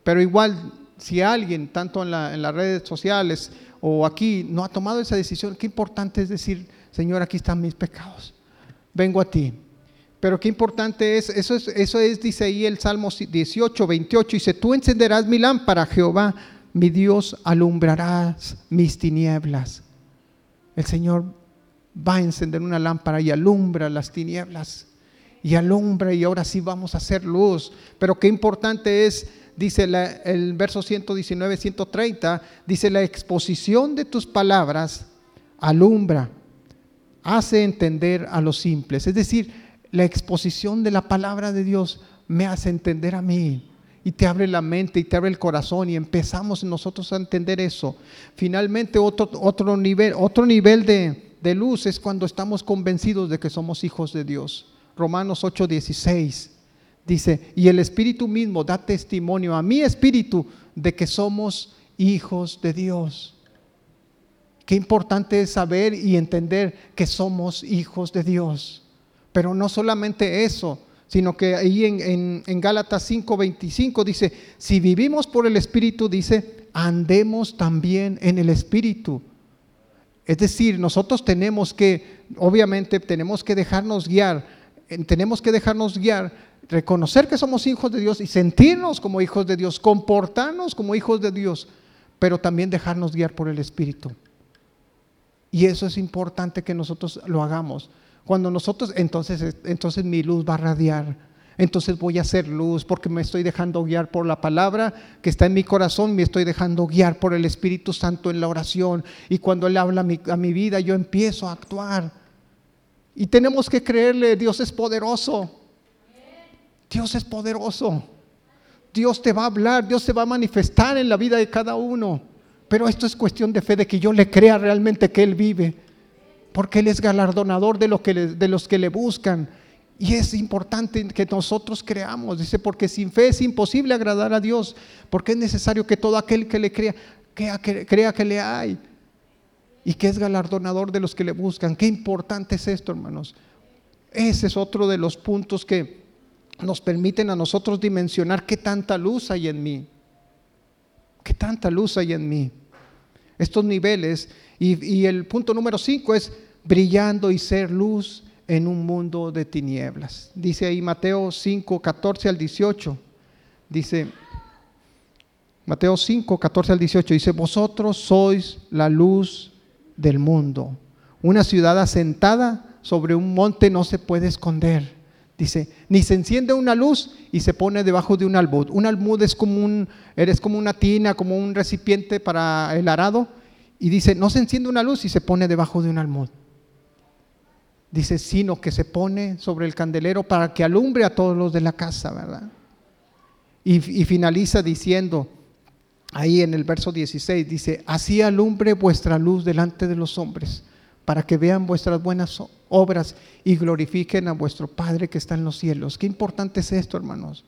Pero igual, si alguien, tanto en las redes sociales o aquí, no ha tomado esa decisión, qué importante es decir, Señor, aquí están mis pecados. Vengo a ti pero qué importante es, eso es, eso es, dice ahí el Salmo 18, 28, dice, tú encenderás mi lámpara, Jehová, mi Dios, alumbrarás mis tinieblas. El Señor va a encender una lámpara y alumbra las tinieblas. Y alumbra y ahora sí vamos a hacer luz. Pero qué importante es, dice el verso 119, 130, dice la exposición de tus palabras alumbra, hace entender a los simples. Es decir, la exposición de la palabra de Dios me hace entender a mí y te abre la mente y te abre el corazón y empezamos nosotros a entender eso. Finalmente otro, otro nivel, otro nivel de, de luz es cuando estamos convencidos de que somos hijos de Dios. Romanos 8:16 dice, y el Espíritu mismo da testimonio a mi espíritu de que somos hijos de Dios. Qué importante es saber y entender que somos hijos de Dios. Pero no solamente eso, sino que ahí en, en, Gálatas 5:25 dice, si vivimos por el Espíritu, dice, andemos también en el Espíritu. Es decir, nosotros tenemos que, obviamente, tenemos que dejarnos guiar, tenemos que dejarnos guiar, reconocer que somos hijos de Dios y sentirnos como hijos de Dios, comportarnos como hijos de Dios, pero también dejarnos guiar por el Espíritu. Y eso es importante que nosotros lo hagamos. Cuando nosotros, entonces, entonces mi luz va a radiar. Entonces voy a hacer luz porque me estoy dejando guiar por la palabra que está en mi corazón, me estoy dejando guiar por el Espíritu Santo en la oración. Y cuando Él habla a mi, a mi vida, yo empiezo a actuar. Y tenemos que creerle, Dios es poderoso. Dios es poderoso. Dios te va a hablar, Dios se va a manifestar en la vida de cada uno. Pero esto es cuestión de fe, de que yo le crea realmente que Él vive porque Él es galardonador de, que de los que le buscan. Y es importante que nosotros creamos, dice, porque sin fe es imposible agradar a Dios, porque es necesario que todo aquel que le crea, crea que le hay y que es galardonador de los que le buscan. Qué importante es esto, hermanos. Ese es otro de los puntos que nos permiten a nosotros dimensionar qué tanta luz hay en mí. Qué tanta luz hay en mí. Estos niveles. Y, y el punto número cinco es brillando y ser luz en un mundo de tinieblas. Dice ahí Mateo 5, 14 al 18. Dice, Mateo 5, 14 al 18, dice, vosotros sois la luz del mundo. Una ciudad asentada sobre un monte no se puede esconder. Dice, ni se enciende una luz y se pone debajo de un almud. Un almud es como un, eres como una tina, como un recipiente para el arado. Y dice, no se enciende una luz y se pone debajo de un almud dice, sino que se pone sobre el candelero para que alumbre a todos los de la casa, ¿verdad? Y, finaliza diciendo, ahí en el verso 16, dice, así alumbre vuestra luz delante de los hombres, para que vean vuestras buenas obras y glorifiquen a vuestro Padre que está en los cielos. Qué importante es esto, hermanos.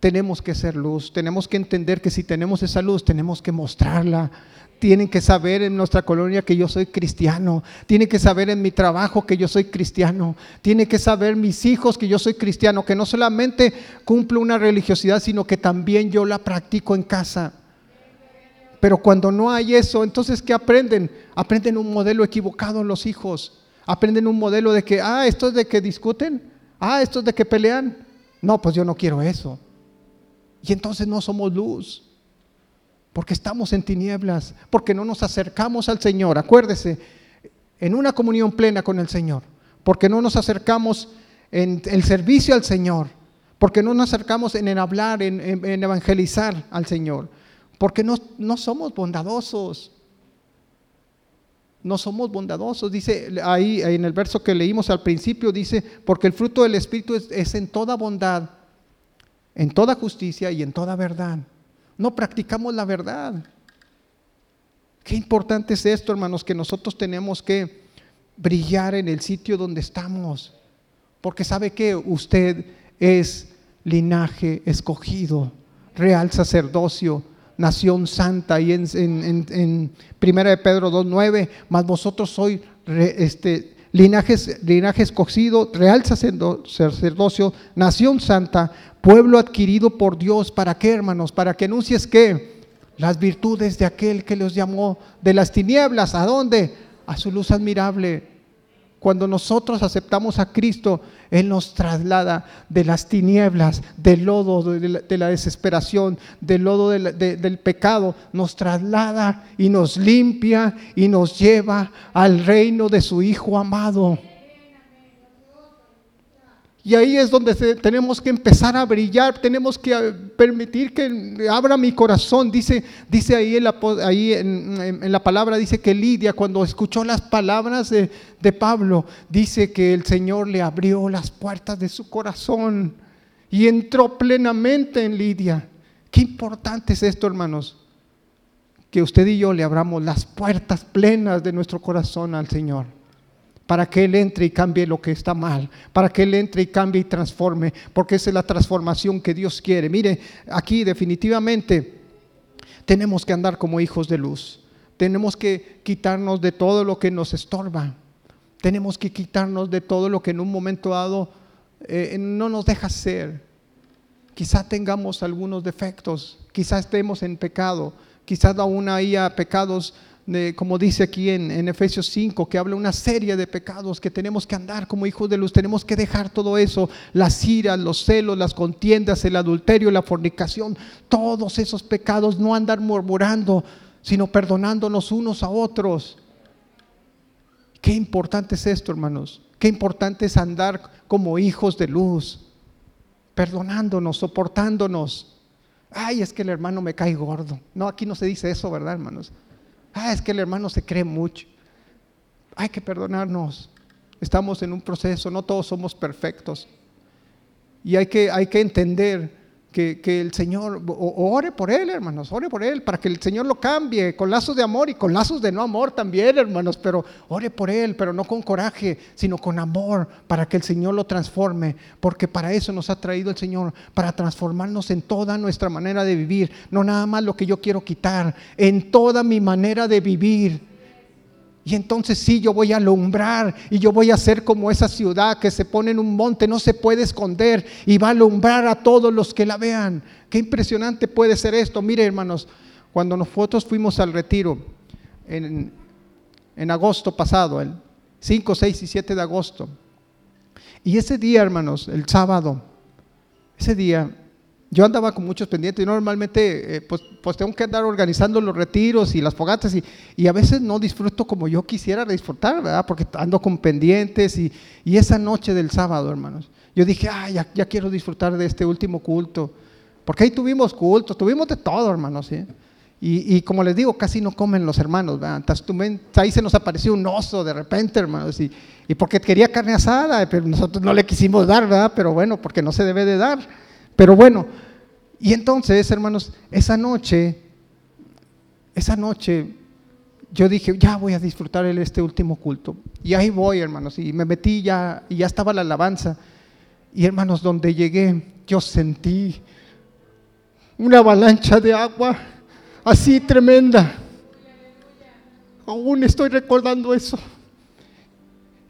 Tenemos que ser luz, tenemos que entender que si tenemos esa luz, tenemos que mostrarla. Tienen que saber en nuestra colonia que yo soy cristiano. Tienen que saber en mi trabajo que yo soy cristiano. Tienen que saber mis hijos que yo soy cristiano, que no solamente cumplo una religiosidad, sino que también yo la practico en casa. Pero cuando no hay eso, entonces ¿qué aprenden? Aprenden un modelo equivocado los hijos. Aprenden un modelo de que, ah, esto es de que discuten, ah, esto es de que pelean. No, pues yo no quiero eso. Y entonces no somos luz, porque estamos en tinieblas, porque no nos acercamos al Señor. Acuérdese, en una comunión plena con el Señor, porque no nos acercamos en el servicio al Señor, porque no nos acercamos en, hablar, en, evangelizar al Señor, porque no, no somos bondadosos no somos bondadosos. Dice ahí en el verso que leímos al principio, dice, porque el fruto del Espíritu es, en toda bondad, en toda justicia y en toda verdad. No practicamos la verdad. Qué importante es esto, hermanos, que nosotros tenemos que brillar en el sitio donde estamos. Porque sabe que usted es linaje escogido, real sacerdocio, nación santa. Y en, Primera de Pedro 2.9, más vosotros sois este, linaje escogido, real sacerdocio, nación santa, pueblo adquirido por Dios. ¿Para qué, hermanos? Para que anuncies que las virtudes de aquel que los llamó de las tinieblas, ¿a dónde? A su luz admirable. Cuando nosotros aceptamos a Cristo, Él nos traslada de las tinieblas, del lodo, de la, desesperación, del lodo del pecado, nos traslada y nos limpia y nos lleva al reino de su Hijo amado. Y ahí es donde tenemos que empezar a brillar, tenemos que eh, permitir que abra mi corazón. Dice, dice ahí, en la, en, la palabra, dice que Lidia cuando escuchó las palabras de Pablo, dice que el Señor le abrió las puertas de su corazón y entró plenamente en Lidia. Qué importante es esto, hermanos, que usted y yo le abramos las puertas plenas de nuestro corazón al Señor para que Él entre y cambie lo que está mal, para que Él entre y cambie y transforme, porque esa es la transformación que Dios quiere. Mire, aquí definitivamente tenemos que andar como hijos de luz, tenemos que quitarnos de todo lo que nos estorba, tenemos que quitarnos de todo lo que en un momento dado eh, no nos deja ser. Quizá tengamos algunos defectos, quizá estemos en pecado, quizás aún haya pecados como dice aquí en, Efesios 5, que habla una serie de pecados que tenemos que andar como hijos de luz, tenemos que dejar todo eso, las iras, los celos, las contiendas, el adulterio, la fornicación, todos esos pecados, no andar murmurando, sino perdonándonos unos a otros. Qué importante es esto, hermanos. Qué importante es andar como hijos de luz, perdonándonos, soportándonos. Ay, es que el hermano me cae gordo. No, aquí no se dice eso, ¿verdad, hermanos? Ah, es que el hermano se cree mucho. Hay que perdonarnos. Estamos en un proceso, no todos somos perfectos. Y hay que, hay que entender que, el Señor, ore por Él, hermanos, ore por Él, para que el Señor lo cambie, con lazos de amor y con lazos de no amor también, hermanos, pero ore por Él, pero no con coraje, sino con amor, para que el Señor lo transforme, porque para eso nos ha traído el Señor, para transformarnos en toda nuestra manera de vivir, no nada más lo que yo quiero quitar, en toda mi manera de vivir. Y entonces sí, yo voy a alumbrar y yo voy a ser como esa ciudad que se pone en un monte, no se puede esconder y va a alumbrar a todos los que la vean. Qué impresionante puede ser esto. Mire, hermanos, cuando nosotros fuimos al retiro en, en agosto pasado, el 5, 6 y 7 de agosto, y ese día, hermanos, el sábado, ese día yo andaba con muchos pendientes y normalmente eh, pues, pues, tengo que andar organizando los retiros y las fogatas y, y, a veces no disfruto como yo quisiera disfrutar, ¿verdad? Porque ando con pendientes y, y esa noche del sábado, hermanos, yo dije, ah, ya, quiero disfrutar de este último culto, porque ahí tuvimos cultos, tuvimos de todo, hermanos, ¿sí? Y, y, como les digo, casi no comen los hermanos, ¿verdad? ahí se nos apareció un oso de repente, hermanos, y, y porque quería carne asada, pero nosotros no le quisimos dar, ¿verdad? Pero bueno, porque no se debe de dar. Pero bueno, y entonces, hermanos, esa noche, esa noche, yo dije, ya voy a disfrutar este último culto. Y ahí voy, hermanos, y me metí ya, y ya estaba la alabanza. Y hermanos, donde llegué, yo sentí una avalancha de agua así tremenda. Aún estoy recordando eso.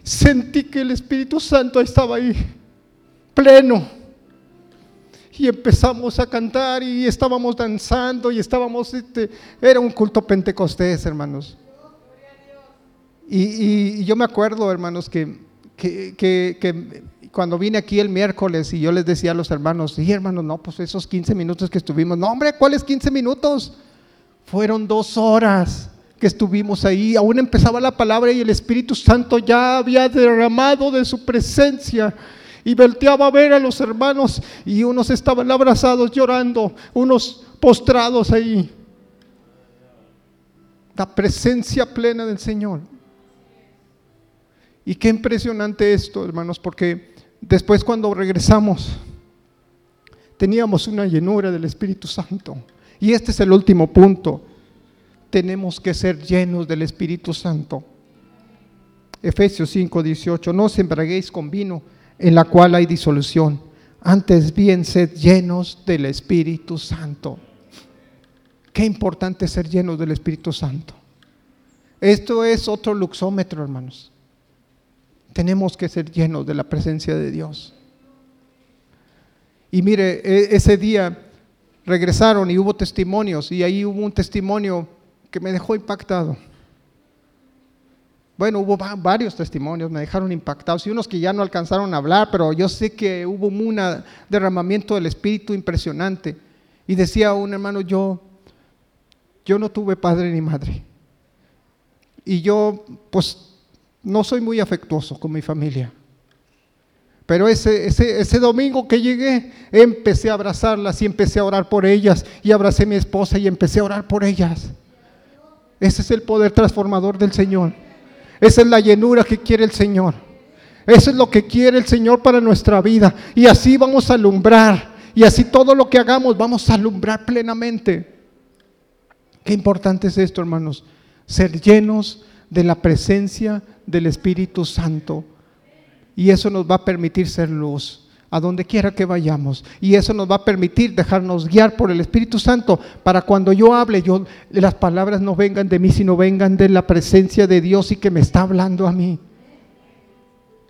Sentí que el Espíritu Santo estaba ahí, pleno. Y empezamos a cantar y estábamos danzando y estábamos, este, era un culto pentecostés, hermanos. Y, y yo me acuerdo, hermanos, que, que, que, que cuando vine aquí el miércoles y yo les decía a los hermanos, sí, hermanos, no, pues esos 15 minutos que estuvimos, no, hombre, ¿cuáles 15 minutos? Fueron dos horas que estuvimos ahí, aún empezaba la palabra y el Espíritu Santo ya había derramado de su presencia. Y volteaba a ver a los hermanos y unos estaban abrazados llorando, unos postrados ahí. La presencia plena del Señor. Y qué impresionante esto, hermanos, porque después cuando regresamos, teníamos una llenura del Espíritu Santo. Y este es el último punto. Tenemos que ser llenos del Espíritu Santo. Efesios 5, 18. No os embraguéis con vino, en la cual hay disolución. Antes bien, sed llenos del Espíritu Santo. Qué importante ser llenos del Espíritu Santo. Esto es otro luxómetro, hermanos. Tenemos que ser llenos de la presencia de Dios. Y mire, e, ese día regresaron y hubo testimonios y ahí hubo un testimonio que me dejó impactado. Bueno, hubo varios testimonios, me dejaron impactados y unos que ya no alcanzaron a hablar, pero yo sé que hubo un derramamiento del Espíritu impresionante. Y decía un hermano, yo, yo no tuve padre ni madre. Y yo, pues, no soy muy afectuoso con mi familia. Pero ese, ese, ese, domingo que llegué, empecé a abrazarlas y empecé a orar por ellas. Y abracé a mi esposa y empecé a orar por ellas. Ese es el poder transformador del Señor. Esa es la llenura que quiere el Señor. Eso es lo que quiere el Señor para nuestra vida. Y así vamos a alumbrar. Y así todo lo que hagamos vamos a alumbrar plenamente. Qué importante es esto, hermanos. Ser llenos de la presencia del Espíritu Santo. Y eso nos va a permitir ser luz a donde quiera que vayamos. Y eso nos va a permitir dejarnos guiar por el Espíritu Santo para cuando yo hable, yo, las palabras no vengan de mí, sino vengan de la presencia de Dios y que me está hablando a mí.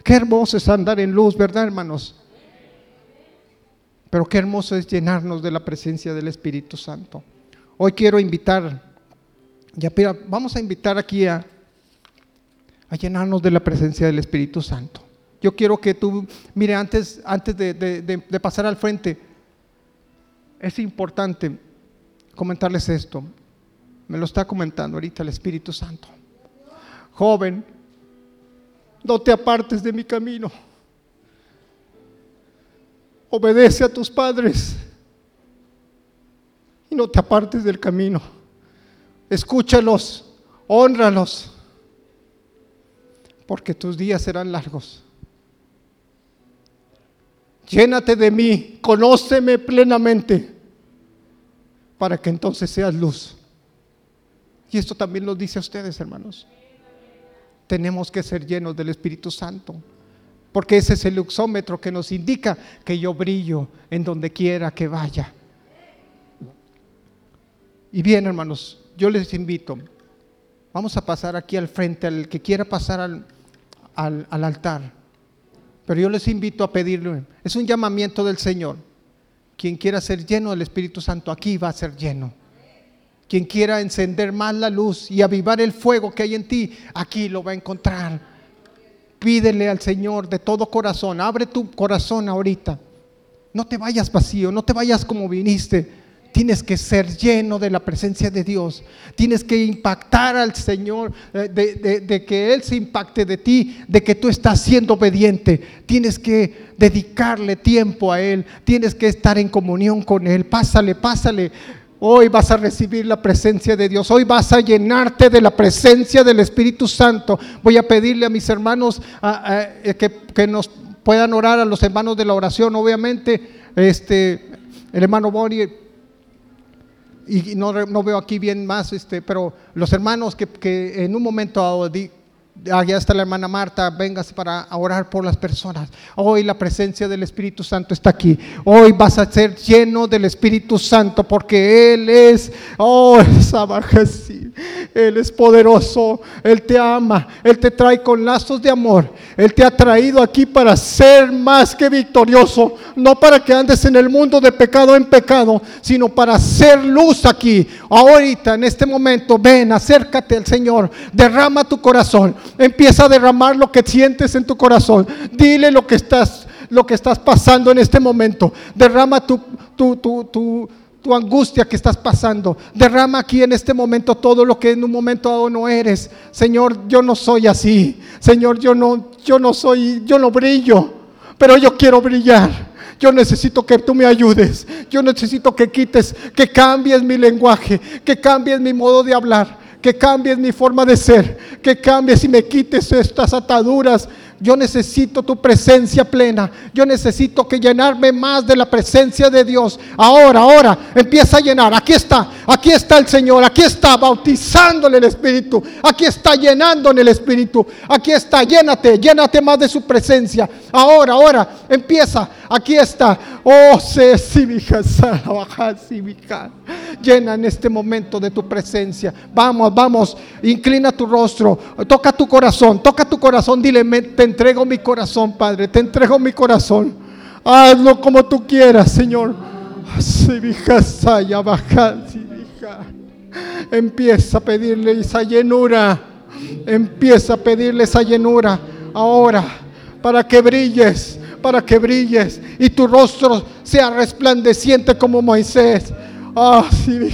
Qué hermoso es andar en luz, ¿verdad, hermanos? Pero qué hermoso es llenarnos de la presencia del Espíritu Santo. Hoy quiero invitar, ya vamos a invitar aquí a, a llenarnos de la presencia del Espíritu Santo. Yo quiero que tú, mire, antes, antes de, pasar al frente, es importante comentarles esto. Me lo está comentando ahorita el Espíritu Santo. Joven, no te apartes de mi camino. Obedece a tus padres y no te apartes del camino. Escúchalos, honralos, porque tus días serán largos. Llénate de mí, conóceme plenamente, para que entonces seas luz. Y esto también lo dice a ustedes, hermanos. Tenemos que ser llenos del Espíritu Santo, porque ese es el luxómetro que nos indica que yo brillo en donde quiera que vaya. Y bien, hermanos, yo les invito, vamos a pasar aquí al frente, al que quiera pasar al, al, al altar. Pero yo les invito a pedirle, es un llamamiento del Señor. Quien quiera ser lleno del Espíritu Santo, aquí va a ser lleno. Quien quiera encender más la luz y avivar el fuego que hay en ti, aquí lo va a encontrar. Pídele al Señor de todo corazón, abre tu corazón ahorita. No te vayas vacío, no te vayas como viniste Tienes que ser lleno de la presencia de Dios. Tienes que impactar al Señor, eh, de, que Él se impacte de ti, de que tú estás siendo obediente. Tienes que dedicarle tiempo a Él. Tienes que estar en comunión con Él. Pásale, pásale. Hoy vas a recibir la presencia de Dios. Hoy vas a llenarte de la presencia del Espíritu Santo. Voy a pedirle a mis hermanos eh, que, que, nos puedan orar, a los hermanos de la oración, obviamente. Este, el hermano Bonnie y no, no, veo aquí bien más, este, pero los hermanos que, que en un momento Allá está la hermana Marta, véngase para orar por las personas. Hoy la presencia del Espíritu Santo está aquí. Hoy vas a ser lleno del Espíritu Santo porque Él es, oh, Él es poderoso, Él te ama, Él te trae con lazos de amor. Él te ha traído aquí para ser más que victorioso, no para que andes en el mundo de pecado en pecado, sino para ser luz aquí. Ahorita, en este momento, ven, acércate al Señor, derrama tu corazón. Empieza a derramar lo que sientes en tu corazón. Dile lo que estás, lo que estás pasando en este momento. Derrama tu, tu, tu, tu tu angustia que estás pasando. Derrama aquí en este momento todo lo que en un momento dado no eres. Señor, yo no soy así. Señor, yo no, yo no soy, yo no brillo, pero yo quiero brillar. Yo necesito que tú me ayudes. Yo necesito que quites, que cambies mi lenguaje, que cambies mi modo de hablar que cambies mi forma de ser, que cambies y me quites estas ataduras. Yo necesito tu presencia plena. Yo necesito que llenarme más de la presencia de Dios. Ahora, ahora, empieza a llenar. Aquí está, aquí está el Señor. Aquí está bautizándole el Espíritu. Aquí está llenando en el Espíritu. Aquí está, llénate, llénate más de su presencia. Ahora, ahora, empieza. Aquí está. Oh, Llena en este momento de tu presencia. Vamos, vamos. Inclina tu rostro. Toca tu corazón. Toca tu corazón. Dile, te entrego mi corazón, Padre. Te entrego mi corazón. Hazlo como tú quieras, Señor. Empieza a pedirle esa llenura. Empieza a pedirle esa llenura. Ahora, para que brilles para que brilles y tu rostro sea resplandeciente como Moisés. Ah, sí,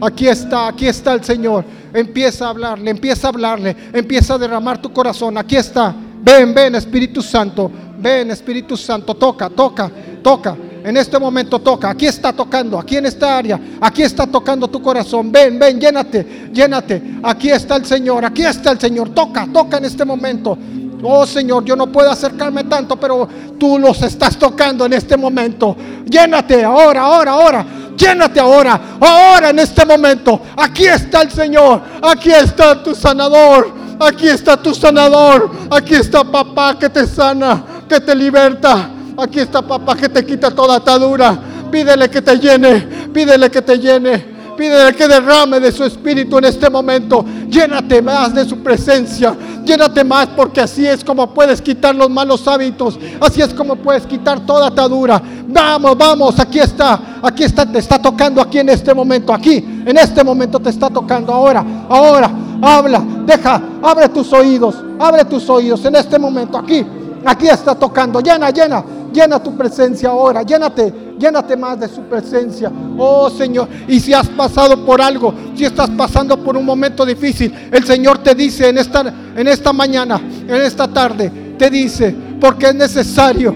Aquí está, aquí está el Señor. Empieza a hablarle, empieza a hablarle, empieza a derramar tu corazón. Aquí está. Ven, ven, Espíritu Santo. Ven, Espíritu Santo. Toca, toca, toca. En este momento toca. Aquí está tocando, aquí en esta área. Aquí está tocando tu corazón. Ven, ven, llénate, llénate. Aquí está el Señor, aquí está el Señor. Toca, toca en este momento. Oh Señor, yo no puedo acercarme tanto, pero tú los estás tocando en este momento. Llénate ahora, ahora, ahora. Llénate ahora, ahora en este momento. Aquí está el Señor. Aquí está tu sanador. Aquí está tu sanador. Aquí está papá que te sana, que te liberta. Aquí está papá que te quita toda atadura. Pídele que te llene. Pídele que te llene. Pídele que derrame de su espíritu en este momento. Llénate más de su presencia. Llénate más porque así es como puedes quitar los malos hábitos. Así es como puedes quitar toda atadura. Vamos, vamos, aquí está. Aquí está, te está tocando aquí en este momento. Aquí, en este momento te está tocando. Ahora, ahora, habla, deja, abre tus oídos. Abre tus oídos en este momento. Aquí, aquí está tocando. Llena, llena, llena tu presencia ahora. Llénate llénate más de su presencia. Oh Señor, y si has pasado por algo, si estás pasando por un momento difícil, el Señor te dice en esta, en esta mañana, en esta tarde, te dice, porque es necesario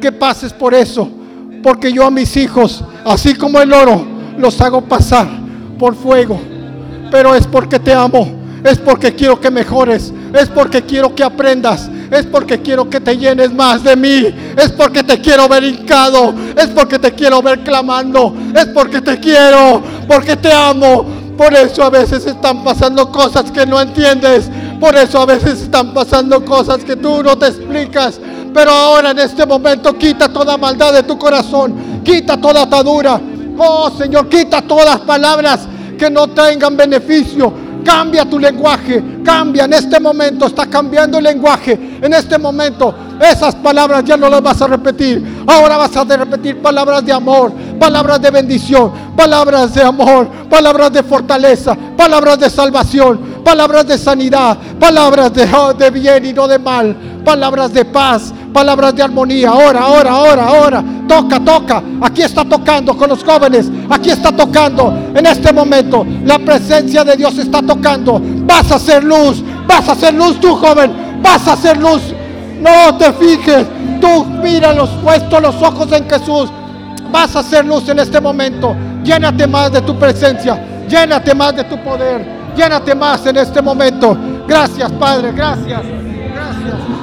que pases por eso, porque yo a mis hijos, así como el oro, los hago pasar por fuego, pero es porque te amo, es porque quiero que mejores, es porque quiero que aprendas, es porque quiero que te llenes más de mí, es porque te quiero ver hincado, es porque te quiero ver clamando, es porque te quiero, porque te amo. Por eso a veces están pasando cosas que no entiendes, por eso a veces están pasando cosas que tú no te explicas. Pero ahora en este momento quita toda maldad de tu corazón, quita toda atadura. Oh Señor, quita todas palabras que no tengan beneficio, Cambia tu lenguaje, cambia en este momento, está cambiando el lenguaje. En este momento, esas palabras ya no las vas a repetir. Ahora vas a repetir palabras de amor, palabras de bendición, palabras de amor, palabras de fortaleza, palabras de salvación, palabras de sanidad, palabras de, de bien y no de mal, palabras de paz, palabras de armonía. Ahora, ahora, ahora, ahora. Toca, toca. Aquí está tocando con los jóvenes. Aquí está tocando en este momento. La presencia de Dios está tocando. Vas a hacer luz. Vas a hacer luz tú, joven. Vas a hacer luz. No te fijes. Tú mira los puestos los ojos en Jesús. Vas a hacer luz en este momento. Llénate más de tu presencia. Llénate más de tu poder. Llénate más en este momento. Gracias, Padre. Gracias. Gracias.